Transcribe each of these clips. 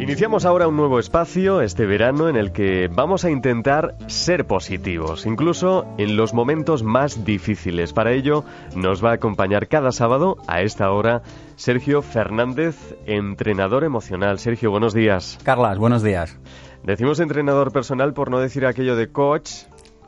Iniciamos ahora un nuevo espacio este verano en el que vamos a intentar ser positivos, incluso en los momentos más difíciles. Para ello nos va a acompañar cada sábado a esta hora Sergio Fernández, entrenador emocional. Sergio, buenos días. Carlas, buenos días. Decimos entrenador personal por no decir aquello de coach,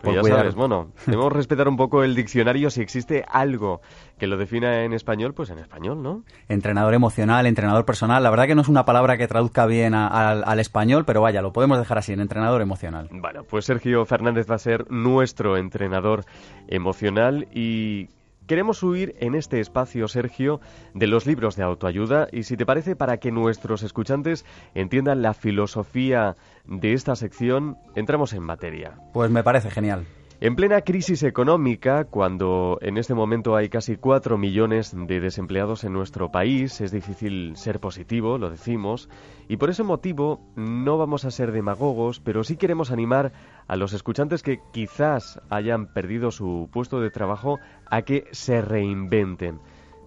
pues ya sabes, bueno, debemos respetar un poco el diccionario. Si existe algo que lo defina en español, pues en español, ¿no? Entrenador emocional, entrenador personal. La verdad que no es una palabra que traduzca bien al español, pero vaya, lo podemos dejar así, en entrenador emocional. Bueno, pues Sergio Fernández va a ser nuestro entrenador emocional y Queremos huir en este espacio, Sergio, de los libros de autoayuda y si te parece, para que nuestros escuchantes entiendan la filosofía de esta sección, entramos en materia. Pues me parece genial. En plena crisis económica, cuando en este momento hay casi cuatro millones de desempleados en nuestro país, es difícil ser positivo, lo decimos, y por ese motivo no vamos a ser demagogos, pero sí queremos animar a los escuchantes que quizás hayan perdido su puesto de trabajo a que se reinventen.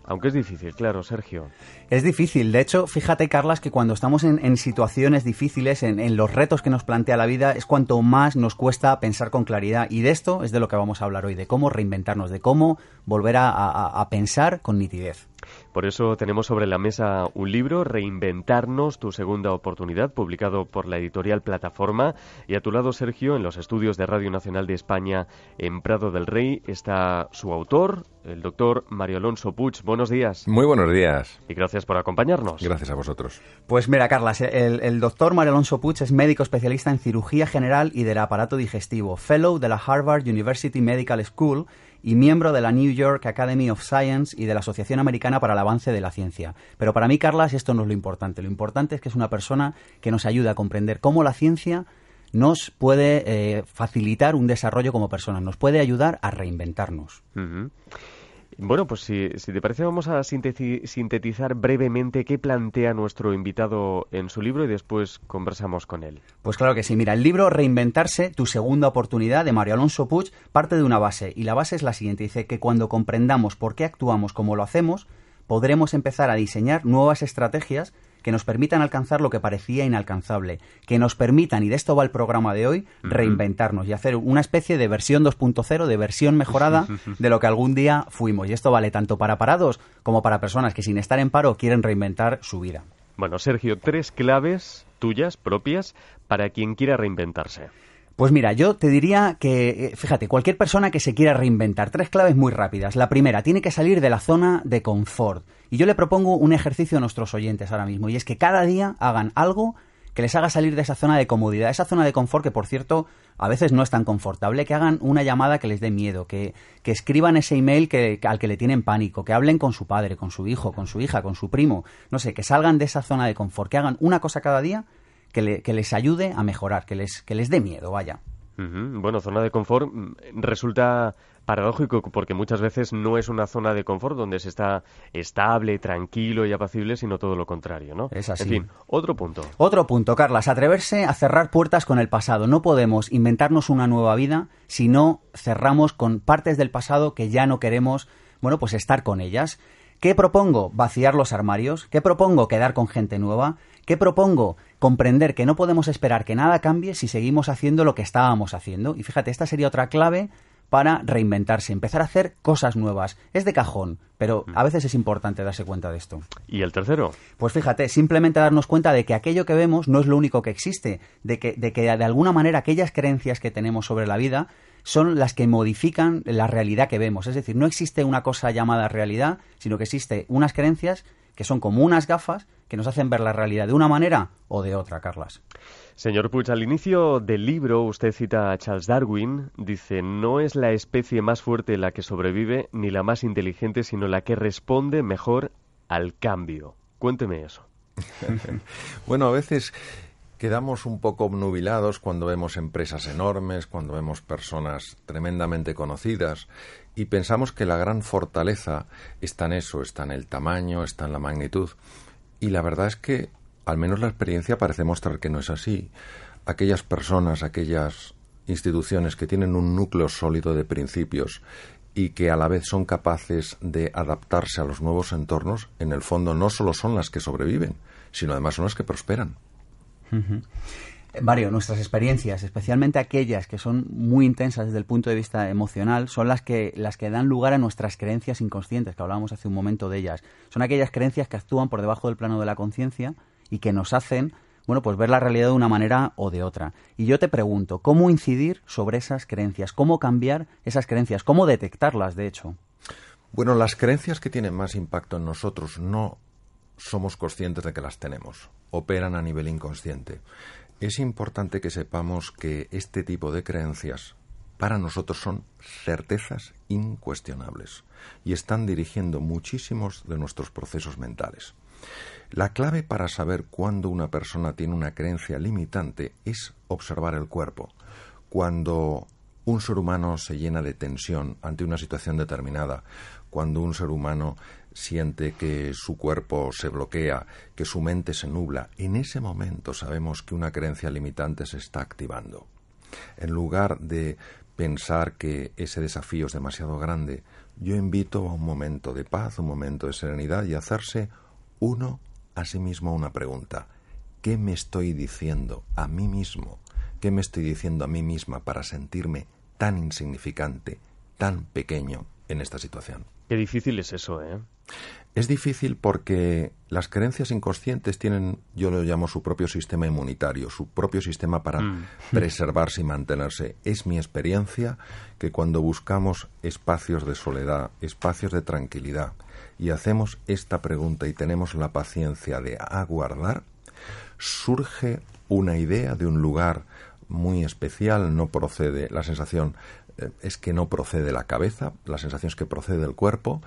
Aunque es difícil, claro, Sergio. Es difícil. De hecho, fíjate, Carlas, que cuando estamos en, situaciones difíciles, en, los retos que nos plantea la vida, es cuanto más nos cuesta pensar con claridad. Y de esto es de lo que vamos a hablar hoy, de cómo reinventarnos, de cómo volver a pensar con nitidez. Por eso tenemos sobre la mesa un libro, Reinventarnos, tu segunda oportunidad, publicado por la editorial Plataforma. Y a tu lado, Sergio, en los estudios de Radio Nacional de España en Prado del Rey, está su autor, el doctor Mario Alonso Puig. Buenos días. Muy buenos días. Y gracias por acompañarnos. Gracias a vosotros. Pues mira, Carlas, el, el doctor Mario Alonso Puig es médico especialista en cirugía general y del aparato digestivo, fellow de la Harvard University Medical School y miembro de la New York Academy of Science y de la Asociación Americana para el Avance de la Ciencia. Pero para mí, Carlas, esto no es lo importante. Lo importante es que es una persona que nos ayuda a comprender cómo la ciencia nos puede eh, facilitar un desarrollo como personas, nos puede ayudar a reinventarnos. Bueno, pues si, te parece vamos a sintetizar brevemente qué plantea nuestro invitado en su libro y después conversamos con él. Pues claro que sí. Mira, el libro Reinventarse, tu segunda oportunidad de Mario Alonso Puig parte de una base y la base es la siguiente. Dice que cuando comprendamos por qué actuamos como lo hacemos, podremos empezar a diseñar nuevas estrategias que nos permitan alcanzar lo que parecía inalcanzable, que nos permitan, y de esto va el programa de hoy, reinventarnos y hacer una especie de versión 2.0, de versión mejorada de lo que algún día fuimos. Y esto vale tanto para parados como para personas que sin estar en paro quieren reinventar su vida. Bueno, Sergio, tres claves tuyas propias para quien quiera reinventarse. Pues mira, yo te diría que, eh, fíjate, cualquier persona que se quiera reinventar, tres claves muy rápidas. La primera, tiene que salir de la zona de confort. Y yo le propongo un ejercicio a nuestros oyentes ahora mismo, y es que cada día hagan algo que les haga salir de esa zona de comodidad, esa zona de confort que, por cierto, a veces no es tan confortable, que hagan una llamada que les dé miedo, que, que escriban ese email que, al que le tienen pánico, que hablen con su padre, con su hijo, con su hija, con su primo, no sé, que salgan de esa zona de confort, que hagan una cosa cada día que, les ayude a mejorar, que les, que les dé miedo, vaya. Bueno, zona de confort mm, resulta paradójico porque muchas veces no es una zona de confort donde se está estable, tranquilo y apacible, sino todo lo contrario, ¿no? Es así. En fin, otro punto. Otro punto, Carlas, atreverse a cerrar puertas con el pasado. No podemos inventarnos una nueva vida si no cerramos con partes del pasado que ya no queremos, bueno, pues estar con ellas. ¿Qué propongo? Vaciar los armarios. ¿Qué propongo? Quedar con gente nueva. ¿Qué propongo? Comprender que no podemos esperar que nada cambie si seguimos haciendo lo que estábamos haciendo. Y fíjate, esta sería otra clave para reinventarse, empezar a hacer cosas nuevas. Es de cajón, pero a veces es importante darse cuenta de esto. ¿Y el tercero? Pues fíjate, simplemente darnos cuenta de que aquello que vemos no es lo único que existe, de que de, que de alguna manera aquellas creencias que tenemos sobre la vida son las que modifican la realidad que vemos. Es decir, no existe una cosa llamada realidad, sino que existe unas creencias que son como unas gafas que nos hacen ver la realidad de una manera o de otra, Carlas. Señor Puig, al inicio del libro usted cita a Charles Darwin, dice, no es la especie más fuerte la que sobrevive ni la más inteligente, sino la que responde mejor al cambio. Cuénteme eso. bueno, a veces quedamos un poco obnubilados cuando vemos empresas enormes, cuando vemos personas tremendamente conocidas y pensamos que la gran fortaleza está en eso, está en el tamaño, está en la magnitud. Y la verdad es que, al menos la experiencia parece mostrar que no es así. Aquellas personas, aquellas instituciones que tienen un núcleo sólido de principios y que a la vez son capaces de adaptarse a los nuevos entornos, en el fondo no solo son las que sobreviven, sino además son las que prosperan. Mario, nuestras experiencias, especialmente aquellas que son muy intensas desde el punto de vista emocional, son las que, las que dan lugar a nuestras creencias inconscientes, que hablábamos hace un momento de ellas. Son aquellas creencias que actúan por debajo del plano de la conciencia y que nos hacen, bueno, pues ver la realidad de una manera o de otra. Y yo te pregunto, ¿cómo incidir sobre esas creencias? ¿Cómo cambiar esas creencias? ¿Cómo detectarlas, de hecho? Bueno, las creencias que tienen más impacto en nosotros no somos conscientes de que las tenemos, operan a nivel inconsciente. Es importante que sepamos que este tipo de creencias para nosotros son certezas incuestionables y están dirigiendo muchísimos de nuestros procesos mentales. La clave para saber cuándo una persona tiene una creencia limitante es observar el cuerpo. Cuando un ser humano se llena de tensión ante una situación determinada, cuando un ser humano siente que su cuerpo se bloquea, que su mente se nubla, en ese momento sabemos que una creencia limitante se está activando. En lugar de pensar que ese desafío es demasiado grande, yo invito a un momento de paz, un momento de serenidad y hacerse uno a sí mismo una pregunta. ¿Qué me estoy diciendo a mí mismo? ¿Qué me estoy diciendo a mí misma para sentirme tan insignificante, tan pequeño en esta situación? Qué difícil es eso, ¿eh? Es difícil porque las creencias inconscientes tienen, yo lo llamo su propio sistema inmunitario, su propio sistema para mm. preservarse y mantenerse. Es mi experiencia que cuando buscamos espacios de soledad, espacios de tranquilidad, y hacemos esta pregunta y tenemos la paciencia de aguardar, surge una idea de un lugar muy especial, no procede, la sensación es que no procede de la cabeza, la sensación es que procede del cuerpo,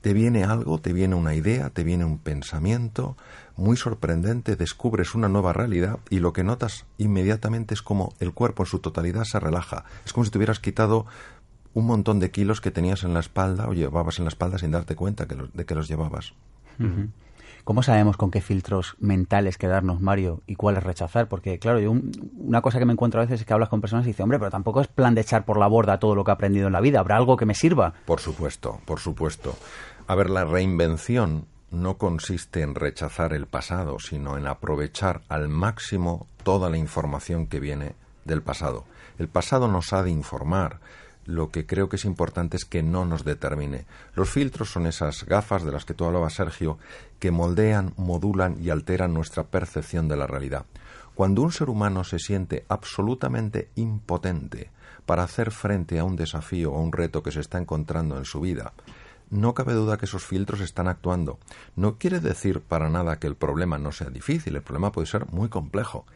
te viene algo, te viene una idea, te viene un pensamiento muy sorprendente, descubres una nueva realidad y lo que notas inmediatamente es como el cuerpo en su totalidad se relaja. Es como si te hubieras quitado un montón de kilos que tenías en la espalda o llevabas en la espalda sin darte cuenta de que los llevabas. ¿Cómo sabemos con qué filtros mentales quedarnos, Mario, y cuáles rechazar? Porque, claro, yo una cosa que me encuentro a veces es que hablas con personas y dices, hombre, pero tampoco es plan de echar por la borda todo lo que he aprendido en la vida. ¿Habrá algo que me sirva? Por supuesto, por supuesto. A ver, la reinvención no consiste en rechazar el pasado, sino en aprovechar al máximo toda la información que viene del pasado. El pasado nos ha de informar. Lo que creo que es importante es que no nos determine. Los filtros son esas gafas de las que tú hablabas, Sergio, que moldean, modulan y alteran nuestra percepción de la realidad. Cuando un ser humano se siente absolutamente impotente para hacer frente a un desafío o a un reto que se está encontrando en su vida, no cabe duda que esos filtros están actuando. No quiere decir para nada que el problema no sea difícil, el problema puede ser muy complejo.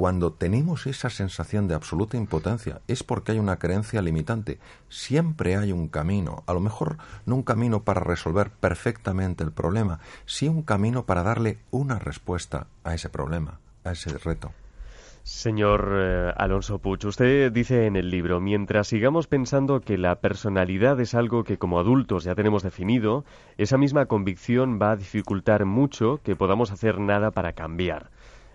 Cuando tenemos esa sensación de absoluta impotencia es porque hay una creencia limitante. Siempre hay un camino, a lo mejor no un camino para resolver perfectamente el problema, sí un camino para darle una respuesta a ese problema, a ese reto. Señor eh, Alonso Puch, usted dice en el libro, mientras sigamos pensando que la personalidad es algo que como adultos ya tenemos definido, esa misma convicción va a dificultar mucho que podamos hacer nada para cambiar.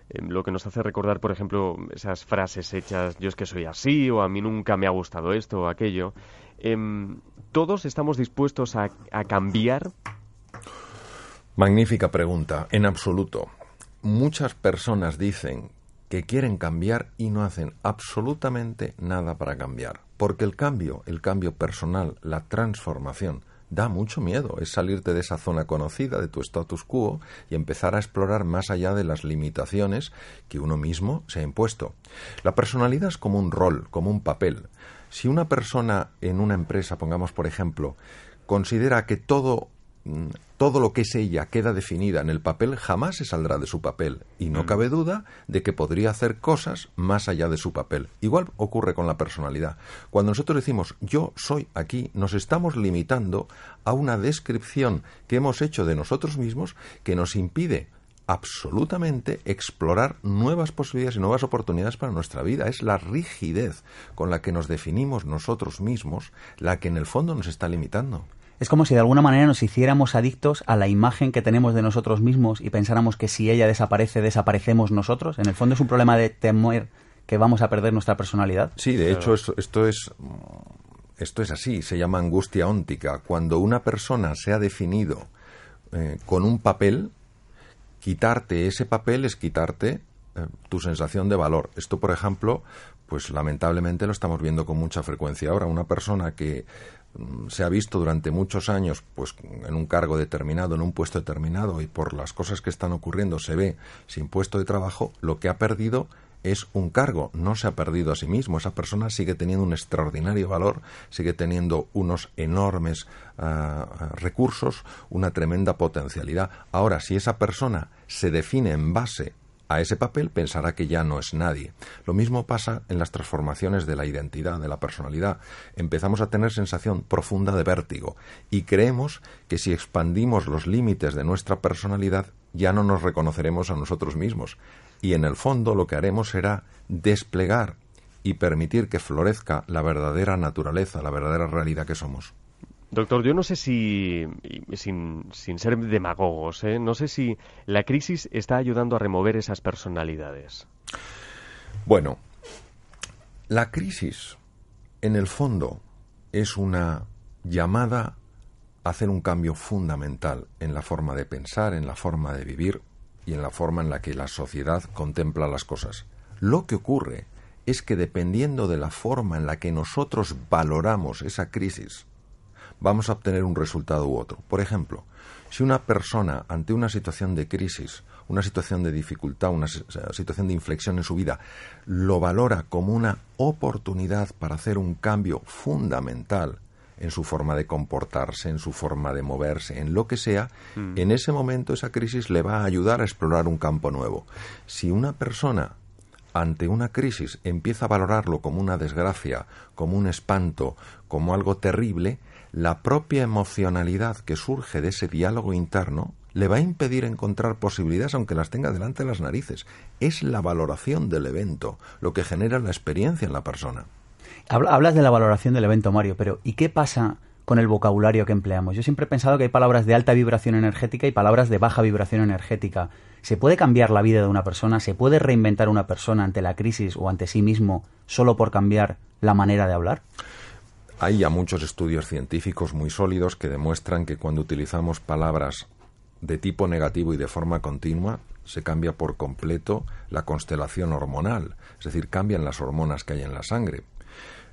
Em, lo que nos hace recordar, por ejemplo, esas frases hechas, yo es que soy así, o a mí nunca me ha gustado esto o aquello. Em, ¿Todos estamos dispuestos a cambiar? Magnífica pregunta, en absoluto. Muchas personas dicen que quieren cambiar y no hacen absolutamente nada para cambiar. Porque el cambio, el cambio personal, la transformación, da mucho miedo. Es salirte de esa zona conocida, de tu status quo, y empezar a explorar más allá de las limitaciones que uno mismo se ha impuesto. La personalidad es como un rol, como un papel. Si una persona en una empresa, pongamos por ejemplo, considera que todo Mm, todo lo que es ella queda definida en el papel, jamás se saldrá de su papel. Y no mm. cabe duda de que podría hacer cosas más allá de su papel. Igual ocurre con la personalidad. Cuando nosotros decimos yo soy aquí, nos estamos limitando a una descripción que hemos hecho de nosotros mismos que nos impide absolutamente explorar nuevas posibilidades y nuevas oportunidades para nuestra vida. Es la rigidez con la que nos definimos nosotros mismos la que en el fondo nos está limitando. Es como si de alguna manera nos hiciéramos adictos a la imagen que tenemos de nosotros mismos y pensáramos que si ella desaparece, desaparecemos nosotros. En el fondo es un problema de temer que vamos a perder nuestra personalidad. Sí, de hecho esto, esto es esto es así, se llama angustia óntica. Cuando una persona se ha definido eh, con un papel, quitarte ese papel es quitarte eh, tu sensación de valor. Esto, por ejemplo, pues lamentablemente lo estamos viendo con mucha frecuencia ahora. Una persona que se ha visto durante muchos años pues en un cargo determinado, en un puesto determinado y por las cosas que están ocurriendo se ve sin puesto de trabajo, lo que ha perdido es un cargo, no se ha perdido a sí mismo. Esa persona sigue teniendo un extraordinario valor, sigue teniendo unos enormes ah, recursos, una tremenda potencialidad. Ahora, si esa persona se define en base a ese papel pensará que ya no es nadie. Lo mismo pasa en las transformaciones de la identidad, de la personalidad. Empezamos a tener sensación profunda de vértigo y creemos que si expandimos los límites de nuestra personalidad ya no nos reconoceremos a nosotros mismos. Y en el fondo lo que haremos será desplegar y permitir que florezca la verdadera naturaleza, la verdadera realidad que somos. Doctor, yo no sé si, sin, sin ser demagogos, ¿eh? no sé si la crisis está ayudando a remover esas personalidades. Bueno, la crisis, en el fondo, es una llamada a hacer un cambio fundamental en la forma de pensar, en la forma de vivir y en la forma en la que la sociedad contempla las cosas. Lo que ocurre es que dependiendo de la forma en la que nosotros valoramos esa crisis, vamos a obtener un resultado u otro. Por ejemplo, si una persona ante una situación de crisis, una situación de dificultad, una situación de inflexión en su vida, lo valora como una oportunidad para hacer un cambio fundamental en su forma de comportarse, en su forma de moverse, en lo que sea, mm. en ese momento esa crisis le va a ayudar a explorar un campo nuevo. Si una persona ante una crisis empieza a valorarlo como una desgracia, como un espanto, como algo terrible, la propia emocionalidad que surge de ese diálogo interno le va a impedir encontrar posibilidades aunque las tenga delante de las narices. Es la valoración del evento lo que genera la experiencia en la persona. Hablas de la valoración del evento, Mario, pero ¿y qué pasa con el vocabulario que empleamos? Yo siempre he pensado que hay palabras de alta vibración energética y palabras de baja vibración energética. ¿Se puede cambiar la vida de una persona? ¿Se puede reinventar una persona ante la crisis o ante sí mismo solo por cambiar la manera de hablar? Hay ya muchos estudios científicos muy sólidos que demuestran que cuando utilizamos palabras de tipo negativo y de forma continua, se cambia por completo la constelación hormonal, es decir, cambian las hormonas que hay en la sangre.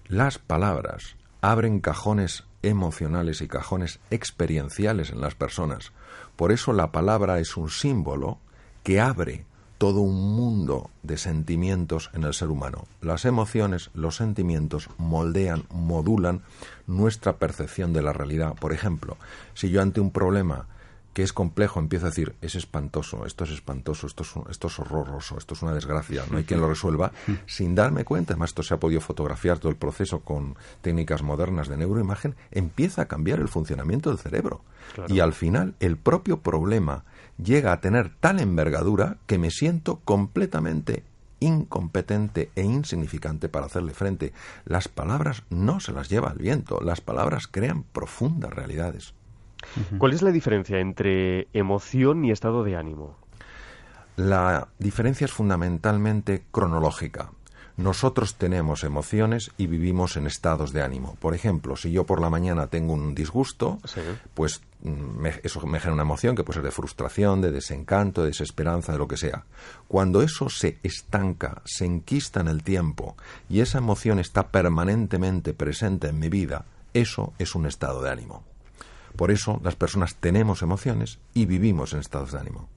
Las palabras abren cajones emocionales y cajones experienciales en las personas. Por eso la palabra es un símbolo que abre todo un mundo de sentimientos en el ser humano. Las emociones, los sentimientos moldean, modulan nuestra percepción de la realidad. Por ejemplo, si yo ante un problema que es complejo empiezo a decir es espantoso, esto es espantoso, esto es, esto es horroroso, esto es una desgracia, no hay quien lo resuelva, sin darme cuenta, además esto se ha podido fotografiar todo el proceso con técnicas modernas de neuroimagen, empieza a cambiar el funcionamiento del cerebro. Y al final el propio problema llega a tener tal envergadura que me siento completamente incompetente e insignificante para hacerle frente. Las palabras no se las lleva el viento, las palabras crean profundas realidades. ¿Cuál es la diferencia entre emoción y estado de ánimo? La diferencia es fundamentalmente cronológica. Nosotros tenemos emociones y vivimos en estados de ánimo. Por ejemplo, si yo por la mañana tengo un disgusto, pues mm, eso me genera una emoción que puede ser de frustración, de desencanto, de desesperanza, de lo que sea. Cuando eso se estanca, se enquista en el tiempo y esa emoción está permanentemente presente en mi vida, eso es un estado de ánimo. Por eso las personas tenemos emociones y vivimos en estados de ánimo.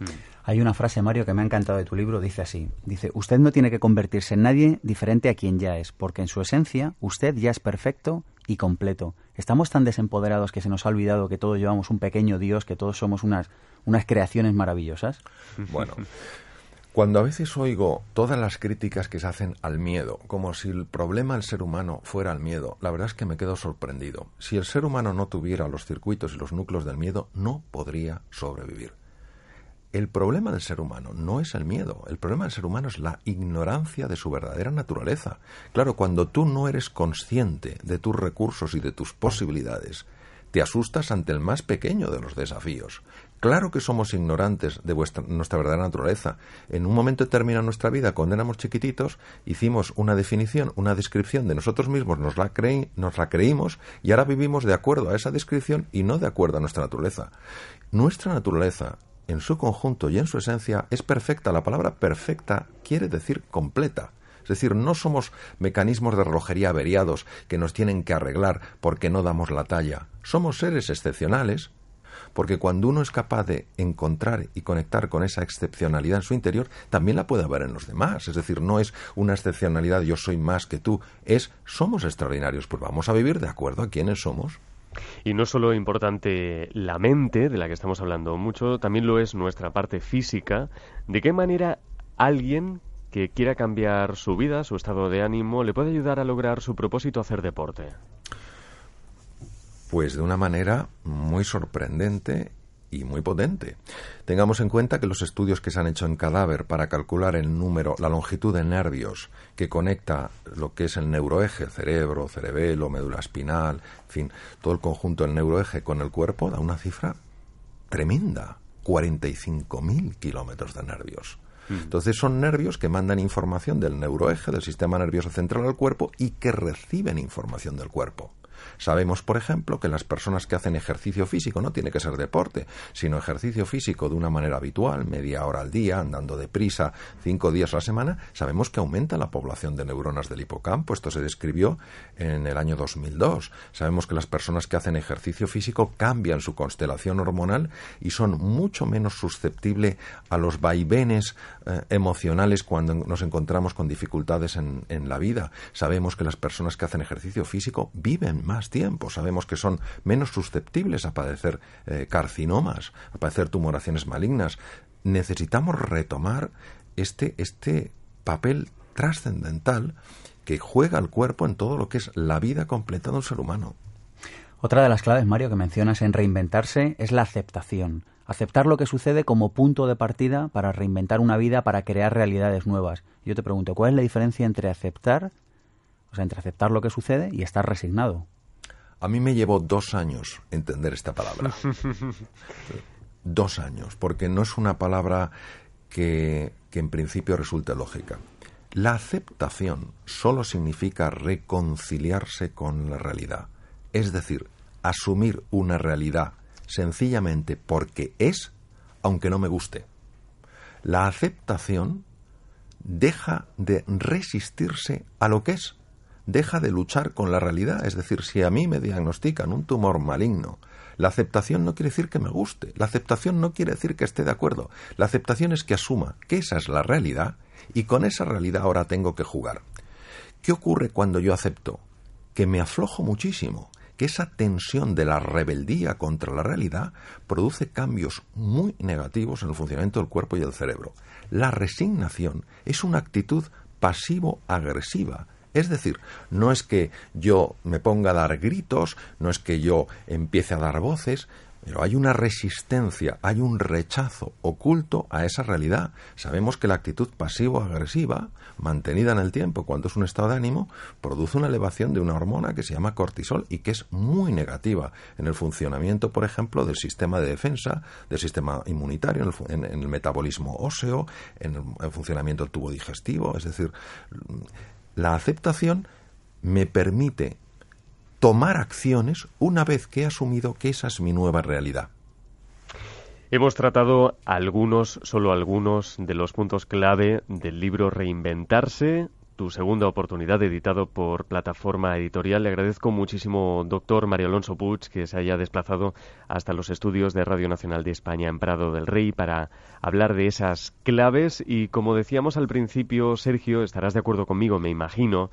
Mm. Hay una frase, Mario, que me ha encantado de tu libro, dice así, dice, usted no tiene que convertirse en nadie diferente a quien ya es, porque en su esencia usted ya es perfecto y completo. Estamos tan desempoderados que se nos ha olvidado que todos llevamos un pequeño Dios, que todos somos unas, unas creaciones maravillosas. Bueno. Cuando a veces oigo todas las críticas que se hacen al miedo, como si el problema del ser humano fuera el miedo, la verdad es que me quedo sorprendido. Si el ser humano no tuviera los circuitos y los núcleos del miedo, no podría sobrevivir el problema del ser humano no es el miedo, el problema del ser humano es la ignorancia de su verdadera naturaleza. Claro, cuando tú no eres consciente de tus recursos y de tus posibilidades, te asustas ante el más pequeño de los desafíos. Claro que somos ignorantes de nuestra verdadera naturaleza. En un momento determinado de nuestra vida, cuando éramos chiquititos, hicimos una definición, una descripción de nosotros mismos, nos la, nos la creímos y ahora vivimos de acuerdo a esa descripción y no de acuerdo a nuestra naturaleza. Nuestra naturaleza en su conjunto y en su esencia es perfecta. La palabra perfecta quiere decir completa. Es decir, no somos mecanismos de relojería averiados que nos tienen que arreglar porque no damos la talla. Somos seres excepcionales porque cuando uno es capaz de encontrar y conectar con esa excepcionalidad en su interior, también la puede haber en los demás. Es decir, no es una excepcionalidad yo soy más que tú, es somos extraordinarios, pues vamos a vivir de acuerdo a quienes somos. Y no solo importante la mente, de la que estamos hablando mucho, también lo es nuestra parte física. ¿De qué manera alguien que quiera cambiar su vida, su estado de ánimo, le puede ayudar a lograr su propósito hacer deporte? Pues de una manera muy sorprendente y muy potente. Tengamos en cuenta que los estudios que se han hecho en cadáver para calcular el número, la longitud de nervios que conecta lo que es el neuroeje, cerebro, cerebelo, médula espinal, en fin, todo el conjunto del neuroeje con el cuerpo, da una cifra tremenda, 45.000 kilómetros de nervios. Mm. Entonces son nervios que mandan información del neuroeje, del sistema nervioso central al cuerpo y que reciben información del cuerpo. Sabemos, por ejemplo, que las personas que hacen ejercicio físico, no tiene que ser deporte, sino ejercicio físico de una manera habitual, media hora al día, andando deprisa, cinco días a la semana, sabemos que aumenta la población de neuronas del hipocampo. Esto se describió en el año 2002. Sabemos que las personas que hacen ejercicio físico cambian su constelación hormonal y son mucho menos susceptibles a los vaivenes eh, emocionales cuando nos encontramos con dificultades en, en la vida. Sabemos que las personas que hacen ejercicio físico viven más tiempo. Sabemos que son menos susceptibles a padecer eh, carcinomas, a padecer tumoraciones malignas. Necesitamos retomar este, este papel trascendental que juega el cuerpo en todo lo que es la vida completa de un ser humano. Otra de las claves, Mario, que mencionas en reinventarse es la aceptación. Aceptar lo que sucede como punto de partida para reinventar una vida, para crear realidades nuevas. Yo te pregunto, ¿cuál es la diferencia entre aceptar, o sea, entre aceptar lo que sucede y estar resignado? A mí me llevó dos años entender esta palabra. dos años, porque no es una palabra que, que en principio resulte lógica. La aceptación solo significa reconciliarse con la realidad, es decir, asumir una realidad sencillamente porque es, aunque no me guste. La aceptación deja de resistirse a lo que es deja de luchar con la realidad. Es decir, si a mí me diagnostican un tumor maligno, la aceptación no quiere decir que me guste, la aceptación no quiere decir que esté de acuerdo, la aceptación es que asuma que esa es la realidad y con esa realidad ahora tengo que jugar. ¿Qué ocurre cuando yo acepto? Que me aflojo muchísimo, que esa tensión de la rebeldía contra la realidad produce cambios muy negativos en el funcionamiento del cuerpo y del cerebro. La resignación es una actitud pasivo-agresiva es decir, no es que yo me ponga a dar gritos, no es que yo empiece a dar voces, pero hay una resistencia, hay un rechazo oculto a esa realidad. Sabemos que la actitud pasivo-agresiva, mantenida en el tiempo cuando es un estado de ánimo, produce una elevación de una hormona que se llama cortisol y que es muy negativa en el funcionamiento, por ejemplo, del sistema de defensa, del sistema inmunitario, en el, metabolismo óseo, en el funcionamiento del tubo digestivo. Es decir, la aceptación me permite tomar acciones una vez que he asumido que esa es mi nueva realidad. Hemos tratado algunos, solo algunos, de los puntos clave del libro Reinventarse, tu segunda oportunidad, editado por Plataforma Editorial. Le agradezco muchísimo, doctor Mario Alonso Puig, que se haya desplazado hasta los estudios de Radio Nacional de España en Prado del Rey para hablar de esas claves. Y como decíamos al principio, Sergio, estarás de acuerdo conmigo, me imagino,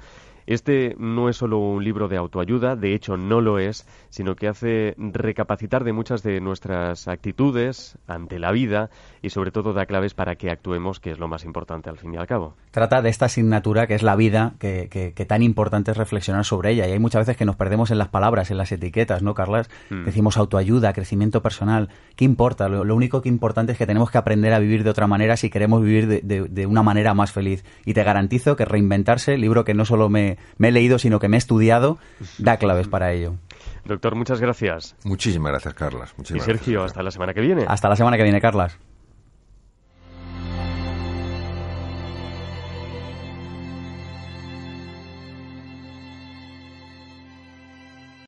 este no es solo un libro de autoayuda, de hecho no lo es, sino que hace recapacitar de muchas de nuestras actitudes ante la vida y sobre todo da claves para que actuemos, que es lo más importante al fin y al cabo. Trata de esta asignatura que es la vida, que, tan importante es reflexionar sobre ella. Y hay muchas veces que nos perdemos en las palabras, en las etiquetas, ¿no, Carlas? Hmm. Decimos autoayuda, crecimiento personal. ¿Qué importa? Lo, único que importante es que tenemos que aprender a vivir de otra manera si queremos vivir de, de una manera más feliz. Y te garantizo que reinventarse, libro que no solo me me, he leído, sino que me he estudiado, da claves para ello. Doctor, muchas gracias. Muchísimas gracias, Carlas. y Sergio, hasta la semana que viene. Hasta la semana que viene, Carlas.